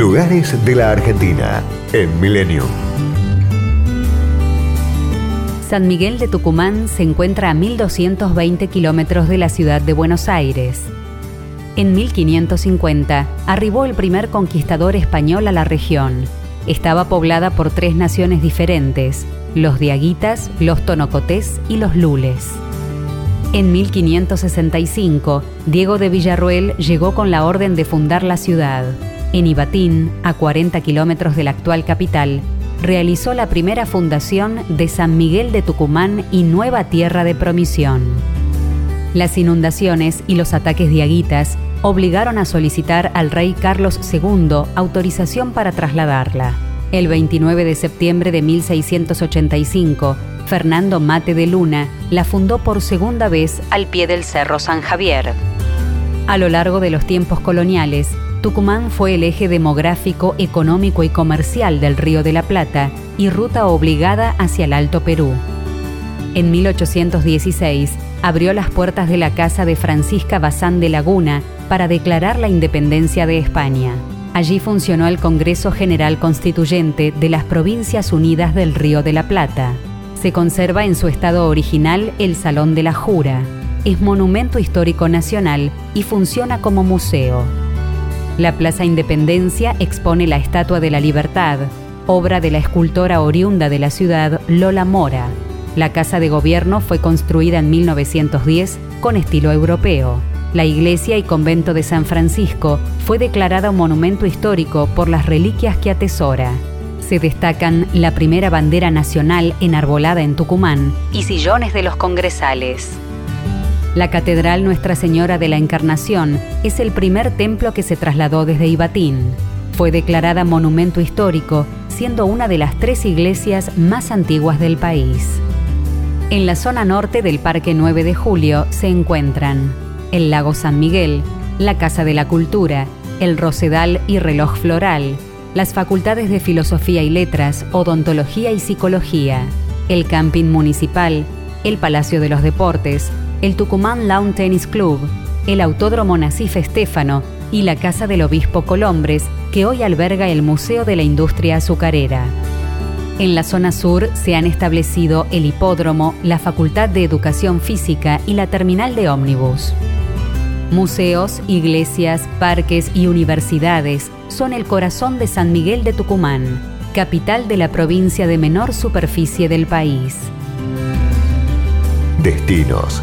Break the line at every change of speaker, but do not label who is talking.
Lugares de la Argentina en Milenio.
San Miguel de Tucumán se encuentra a 1220 kilómetros de la ciudad de Buenos Aires. En 1550 arribó el primer conquistador español a la región. Estaba poblada por tres naciones diferentes, los diaguitas, los tonocotés y los lules. En 1565, Diego de Villarruel llegó con la orden de fundar la ciudad. En Ibatín, a 40 kilómetros de la actual capital, realizó la primera fundación de San Miguel de Tucumán y Nueva Tierra de Promisión. Las inundaciones y los ataques diaguitas obligaron a solicitar al rey Carlos II autorización para trasladarla. El 29 de septiembre de 1685, Fernando Mate de Luna la fundó por segunda vez al pie del Cerro San Javier. A lo largo de los tiempos coloniales, Tucumán fue el eje demográfico, económico y comercial del Río de la Plata y ruta obligada hacia el Alto Perú. En 1816 abrió las puertas de la casa de Francisca Bazán de Laguna para declarar la independencia de España. Allí funcionó el Congreso General Constituyente de las Provincias Unidas del Río de la Plata. Se conserva en su estado original el Salón de la Jura. Es monumento histórico nacional y funciona como museo. La Plaza Independencia expone la Estatua de la Libertad, obra de la escultora oriunda de la ciudad Lola Mora. La Casa de Gobierno fue construida en 1910 con estilo europeo. La iglesia y convento de San Francisco fue declarada un monumento histórico por las reliquias que atesora se destacan la primera bandera nacional enarbolada en Tucumán y sillones de los congresales. La Catedral Nuestra Señora de la Encarnación es el primer templo que se trasladó desde Ibatín. Fue declarada monumento histórico, siendo una de las tres iglesias más antiguas del país. En la zona norte del Parque 9 de Julio se encuentran el Lago San Miguel, la Casa de la Cultura, el Rosedal y Reloj Floral, las facultades de Filosofía y Letras, Odontología y Psicología, el Camping Municipal, el Palacio de los Deportes, el Tucumán Lawn Tennis Club, el Autódromo Nacif Estéfano y la Casa del Obispo Colombres, que hoy alberga el Museo de la Industria Azucarera. En la zona sur se han establecido el hipódromo, la Facultad de Educación Física y la terminal de ómnibus. Museos, iglesias, parques y universidades son el corazón de San Miguel de Tucumán, capital de la provincia de menor superficie del país.
Destinos,